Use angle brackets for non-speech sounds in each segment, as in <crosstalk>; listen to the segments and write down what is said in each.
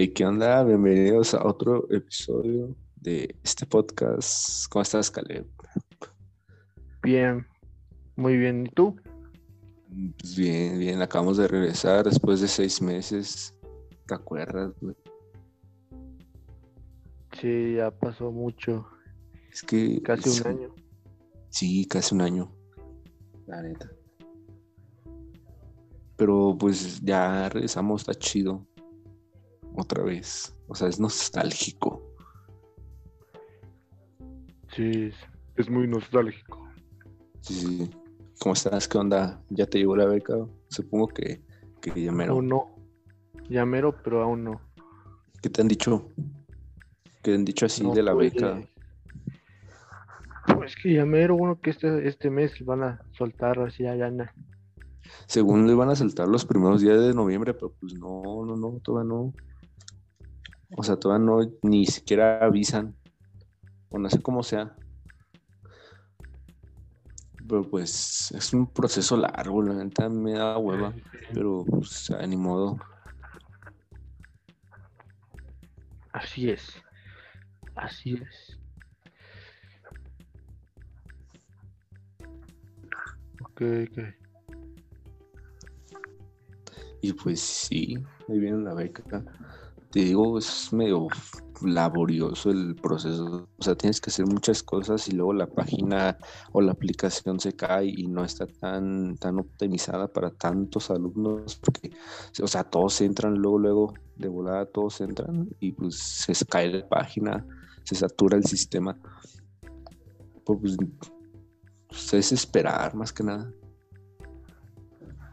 Hey, ¿qué onda? Bienvenidos a otro episodio de este podcast. ¿Cómo estás, Caleb? Bien, muy bien. ¿Y tú? Pues bien, bien. Acabamos de regresar después de seis meses. ¿Te acuerdas, güey? Sí, ya pasó mucho. Es que... Casi un año. Sí, casi un año. La neta. Pero pues ya regresamos, está chido. Otra vez. O sea, es nostálgico. Sí, es, muy nostálgico. Sí, sí. ¿Cómo estás? ¿Qué onda? ¿Ya te llegó la beca? Supongo que, que ya mero. Aún no. Ya mero, pero aún no. ¿Qué te han dicho? ¿Qué te han dicho así No, de la pues, beca? eh, Pues que ya mero, bueno, que este, este mes van a soltar así ya, ya na- Según le van a saltar los primeros días de noviembre, pero pues no, no, no, todavía no. O sea, todavía no, ni siquiera avisan. O no sé cómo sea. Pero pues es un proceso largo, la neta me da hueva. Pero pues ni modo. Así es. Así es. Ok, ok. Y pues sí, ahí viene la beca. Te digo, es medio laborioso el proceso. O sea, tienes que hacer muchas cosas y luego la página o la aplicación se cae y no está tan, tan optimizada para tantos alumnos. Porque, o sea, todos entran luego, luego, de volada todos entran y pues se cae la página, se satura el sistema. Pues, pues, es esperar más que nada.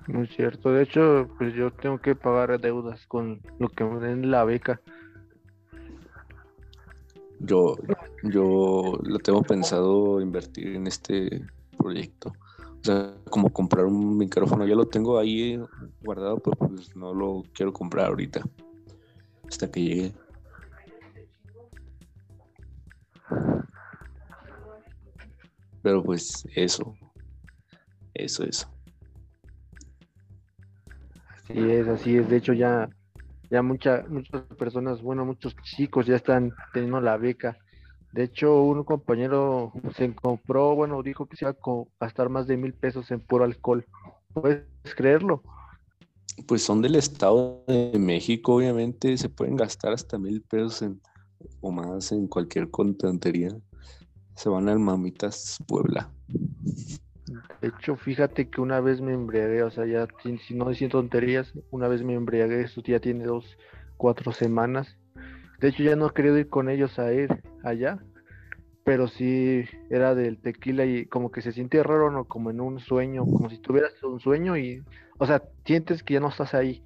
Muy cierto. De hecho, pues yo tengo que pagar deudas con lo que me den la beca. Yo, yo lo tengo pensado invertir en este proyecto. O sea, como comprar un micrófono. Ya lo tengo ahí guardado, pero pues no lo quiero comprar ahorita. Hasta que llegue. Pero pues eso. Eso, eso. Así es, así es. De hecho, ya, ya mucha, muchas personas, bueno, muchos chicos ya están teniendo la beca. De hecho, un compañero se compró, bueno, dijo que se iba a gastar más de mil pesos en puro alcohol. ¿Puedes creerlo? Pues son del Estado de México, obviamente. Se pueden gastar hasta mil pesos en- o más en cualquier tontería. Se van al Mamitas Puebla. De hecho, fíjate que una vez me embriagué, o sea, ya, si, no diciendo tonterías, una vez me embriagué, eso ya tiene dos, cuatro semanas. De hecho, ya no he querido ir con ellos a ir allá, pero sí era del tequila y como que se siente raro, ¿no? Como en un sueño, como si tuvieras un sueño y, o sea, sientes que ya no estás ahí.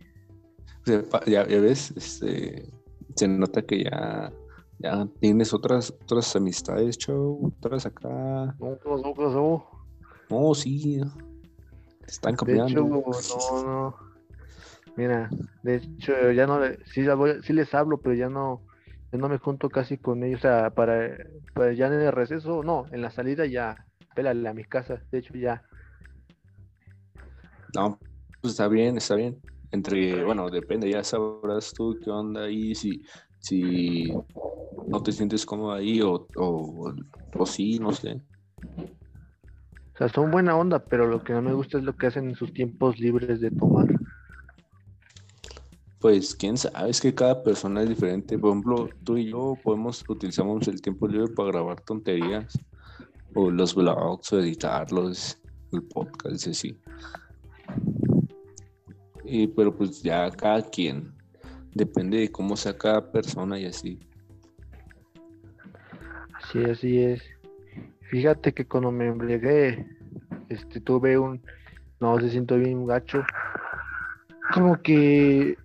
Ya, ya ves, este, se nota que ya, ya tienes otras, otras amistades, chavo, otras acá. No, no, no, no. No, sí, están De hecho, cambiando. no, no. Mira, de hecho, ya no, sí, sí les hablo, pero ya no, ya no me junto casi con ellos, o sea, para, para ya en el receso, no, en la salida ya, pélale a mi casa, de hecho ya, No, pues está bien, está bien. Entre, bueno, depende, ya sabrás tú qué onda ahí, si, si no te sientes cómodo ahí o, o, o sí, no sé. O sea, son buena onda, pero lo que no me gusta es lo que hacen en sus tiempos libres de tomar. Pues quién sabe, es que cada persona es diferente. Por ejemplo, tú y yo podemos, utilizamos el tiempo libre para grabar tonterías, o los vlogs, o editarlos, el podcast, y así. Y, pero pues ya cada quien, depende de cómo sea cada persona y así. Sí, así es. Fíjate que cuando me embriagué, este, tuve un, no, se siento bien gacho, como que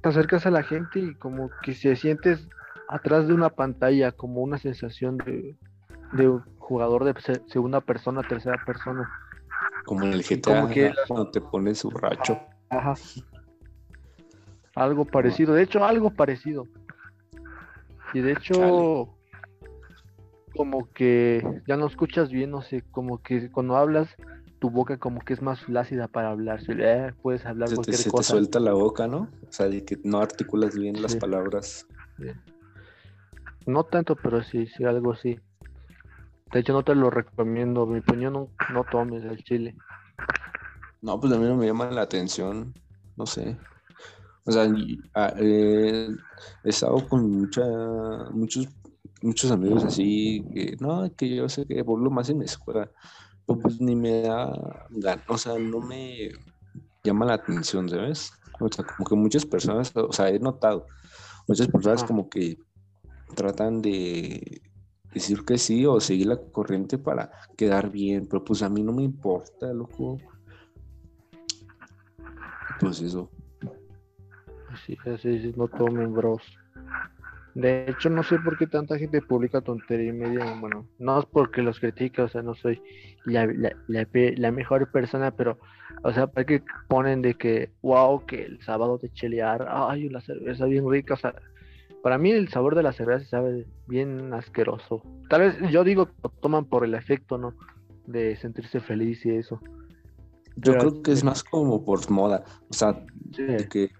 te acercas a la gente y como que se sientes atrás de una pantalla, como una sensación de, de un jugador de se- segunda persona, tercera persona. Como en el GTA, como que- cuando te pones borracho. Ajá. Algo parecido, de hecho, algo parecido. Y de hecho, Chale. Como que ya no escuchas bien, no sé, como que cuando hablas tu boca como que es más flácida para hablar. Eh, puedes hablar Se te, cualquier se te cosa. suelta la boca, ¿no? O sea, de que no articulas bien las Sí. palabras. No tanto, pero sí, sí, algo así. De hecho, no te lo recomiendo. Mi opinión, no, no tomes el chile. No, pues a mí no me llama la atención, no sé. O sea, ah, eh, he estado con mucha, muchos, muchos amigos así que, no, que yo sé que por lo más en la escuela, pues ni me da gan- o sea, no me llama la atención, ¿sabes? O sea, como que muchas personas, o sea, he notado, muchas personas como que tratan de decir que sí o seguir la corriente para quedar bien, pero pues a mí no me importa, loco. Pues eso. Sí, así, sí, no tomen, bros. De hecho, no sé por qué tanta gente publica tontería y media. Bueno, no es porque los critique, o sea, no soy la, la, la mejor persona, pero, o sea, para que ponen de que, wow, que el sábado de chelear, ay, una cerveza bien rica, o sea, para mí el sabor de la cerveza se sabe bien asqueroso. Tal vez yo digo que lo toman por el efecto, ¿no? De sentirse feliz y eso. Yo Pero- creo que es más como por moda. O sea, Sí, que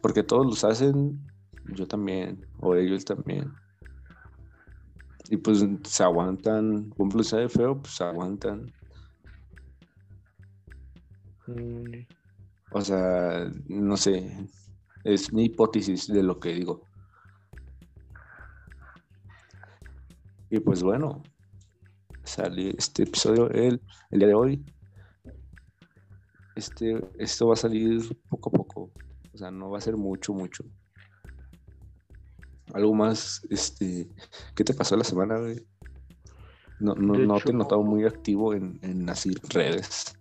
porque todos los hacen, yo también, o ellos también. Y pues se aguantan, ejemplo, sabe feo, pues se aguantan. mm, O sea, no sé, es mi hipótesis de lo que digo. Y pues bueno, salió este episodio el, el día de hoy. Este, esto va a salir poco a poco. O sea, no va a ser mucho, mucho. Algo más, este, ¿qué te pasó la semana, güey? No, no, no te he notado muy activo en, en así redes.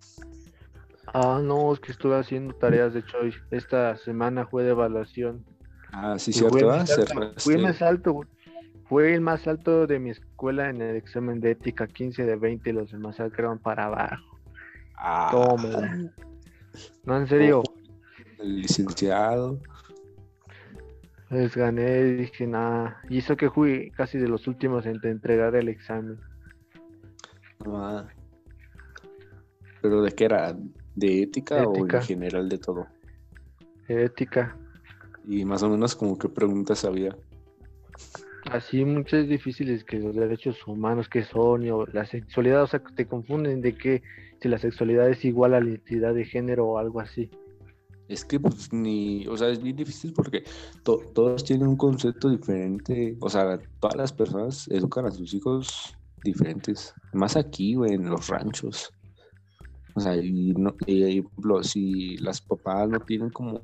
Ah, no, es que estuve haciendo tareas, de hecho, esta semana fue de evaluación. Ah, sí, Y cierto, fue ¿ah? alto, fui el más alto, güey. Fue el más alto de mi escuela en el examen de ética, 15 de 20, y los demás quedaron para abajo. Ah, Tómala. No, en serio, el licenciado. Les gané dije, nada. Y eso que fui casi de los últimos en entregar el examen. Ah. ¿Pero de qué era? ¿De ética, o en general de todo? Ética. Y más o menos como qué preguntas había. Así muchas difíciles que los derechos humanos que son, y o la sexualidad, o sea, te confunden de que si la sexualidad es igual a la identidad de género o algo así. Es que pues ni, o sea, es bien difícil porque to- todos tienen un concepto diferente. O sea, todas las personas educan a sus hijos diferentes. Más aquí, güey, en los ranchos. O sea, y, no, y, si las papás no tienen como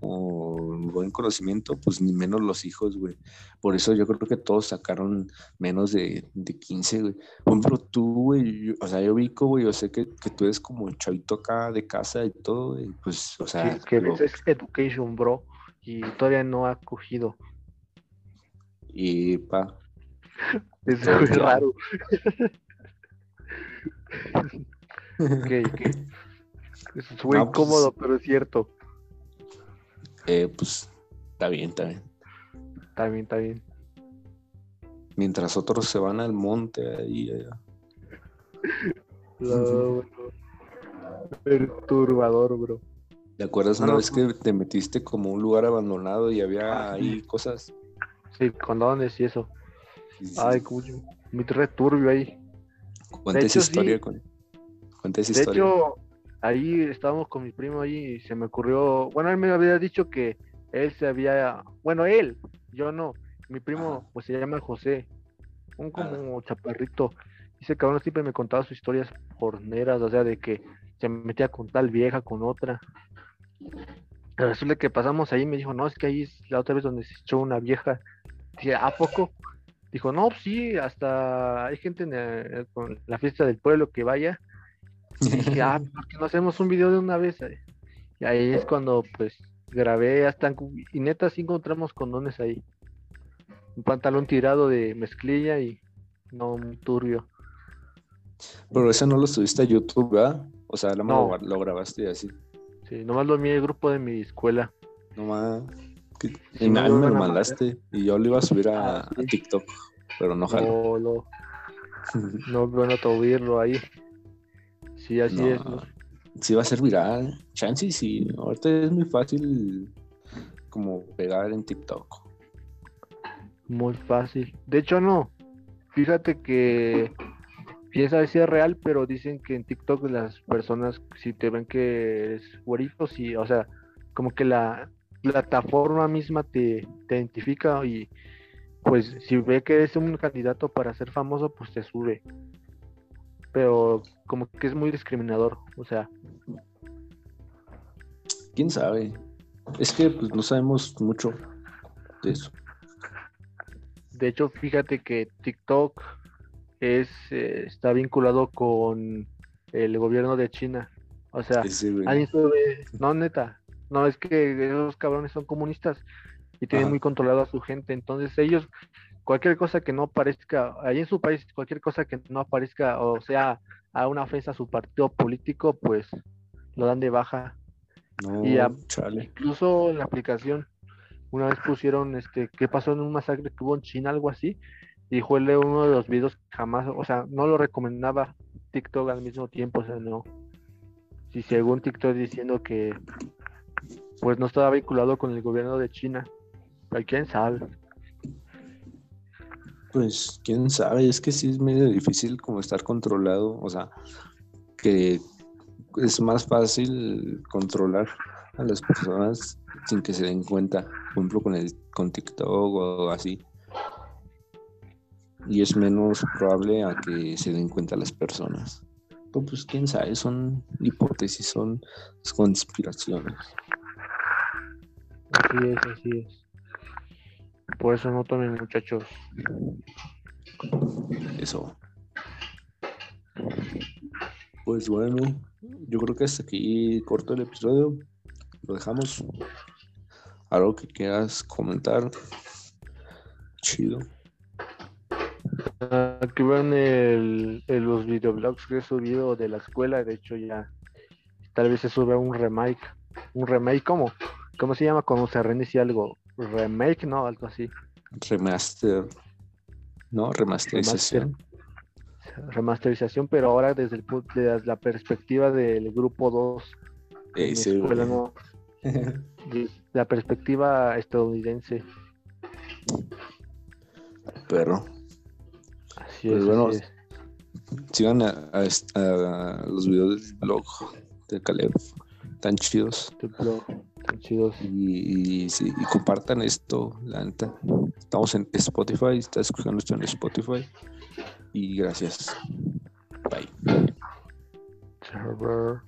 buen conocimiento, pues ni menos los hijos, güey. Por eso yo creo que todos sacaron menos de, de 15, güey. Por ejemplo, tú, güey, yo- o sea, yo vi, güey, yo sé que, que tú eres como el chavito acá de casa y todo, y pues, o sea, que, que es education, bro, y todavía no ha cogido. y pa, Es muy raro. <laughs> Ok, <laughs> ok. Eso fue No, pues, incómodo, pero es cierto. eh, pues, está bien, está bien. Está bien, está bien. Mientras otros se van al monte ahí, allá. No, bro. Perturbador, bro. ¿Te acuerdas No, una no, vez que te metiste como un lugar abandonado y había Ah, ahí cosas? Sí, condones y eso. Sí, sí, Ay, cuyo. Muy returbio ahí. Cuenta esa hecho, sí. historia. con- Esa De historia. hecho, ahí estábamos con mi primo ahí y se me ocurrió. Bueno, él me había dicho que él se había. Bueno, él, yo no. Mi primo, Ajá. pues se llama José. Un como chaparrito. Y ese cabrón siempre me contaba sus historias porneras, o sea, de que se metía con tal vieja, con otra. Resulta que pasamos ahí me dijo, no, es que ahí es la otra vez donde se echó una vieja. Dije, ¿a poco? Dijo, no, sí, hasta hay gente en el- la fiesta del pueblo que vaya. Y dije, ah, <laughs> ¿por qué no hacemos un video de una vez? Y ahí es cuando, pues, grabé hasta, y neta sí encontramos condones ahí. Un pantalón tirado de mezclilla y no muy turbio. Pero eso no lo subiste a YouTube, ¿verdad? O sea, lo, No. lo grabaste así. Sí, nomás lo vi el grupo de mi escuela. No más. Que- Sí, y me a mí lo me lo mandaste y yo lo iba a subir a, Ah, sí. a TikTok, pero no jaló. No, <laughs> no, no, bueno, ahí. Sí, así es. No, Sí va a ser viral. Chance sí. Ahorita es muy fácil como pegar en TikTok. Muy fácil. De hecho, no. Fíjate que piensa si es real, pero dicen que en TikTok las personas, si te ven que eres güerito, sí, o sea, como que la plataforma misma te, te identifica y pues si ve que eres un candidato para ser famoso, pues te sube. Pero como que es muy discriminador, o sea, ¿Quién sabe? Es que pues no sabemos mucho de eso. de hecho, fíjate que TikTok es eh, está vinculado con el gobierno de China. O sea, alguien sube, no neta, no es que esos cabrones son comunistas y tienen Ajá. muy controlado a su gente, entonces ellos cualquier cosa que no aparezca ahí en su país, cualquier cosa que no aparezca o sea a una ofensa a su partido político, pues lo dan de baja. No, y a-. Incluso en la aplicación, una vez pusieron este, ¿qué pasó en un masacre que hubo en China? Algo así. Y fue uno de los videos que jamás, o sea, no lo recomendaba TikTok al mismo tiempo, o sea, no. Si según TikTok diciendo que pues no estaba vinculado con el gobierno de China. Pero quién sabe. Pues quién sabe, es que sí es medio difícil como estar controlado, o sea, que es más fácil controlar a las personas sin que se den cuenta, por ejemplo con el con TikTok o así. Y es menos probable a que se den cuenta las personas. Pues quién sabe, son hipótesis, son conspiraciones. Así es, así es. Por eso no tomen muchachos. Eso. Pues bueno, yo creo que hasta aquí corto el episodio. Lo dejamos. Algo que quieras comentar. Chido. Aquí ven el, el- los videoblogs que he subido de la escuela. De hecho, ya tal vez se sube un remake. Un remake, ¿cómo? ¿Cómo se llama cuando se reinicia algo? Remake, ¿no? Algo así. Remaster. ¿No? Remasterización. Remasterización, pero ahora desde, el, desde la perspectiva del grupo 2. en Ese, mi escuela, güey. ¿no? La perspectiva estadounidense. Perro. Así Pues es. bueno, así es. Sigan a, a est- a los videos del blog de Caleb. Tan chidos. Blog, chidos. Y, compartan esto, la neta. Estamos en Spotify, está escuchando esto en Spotify. Y gracias. Bye. Server.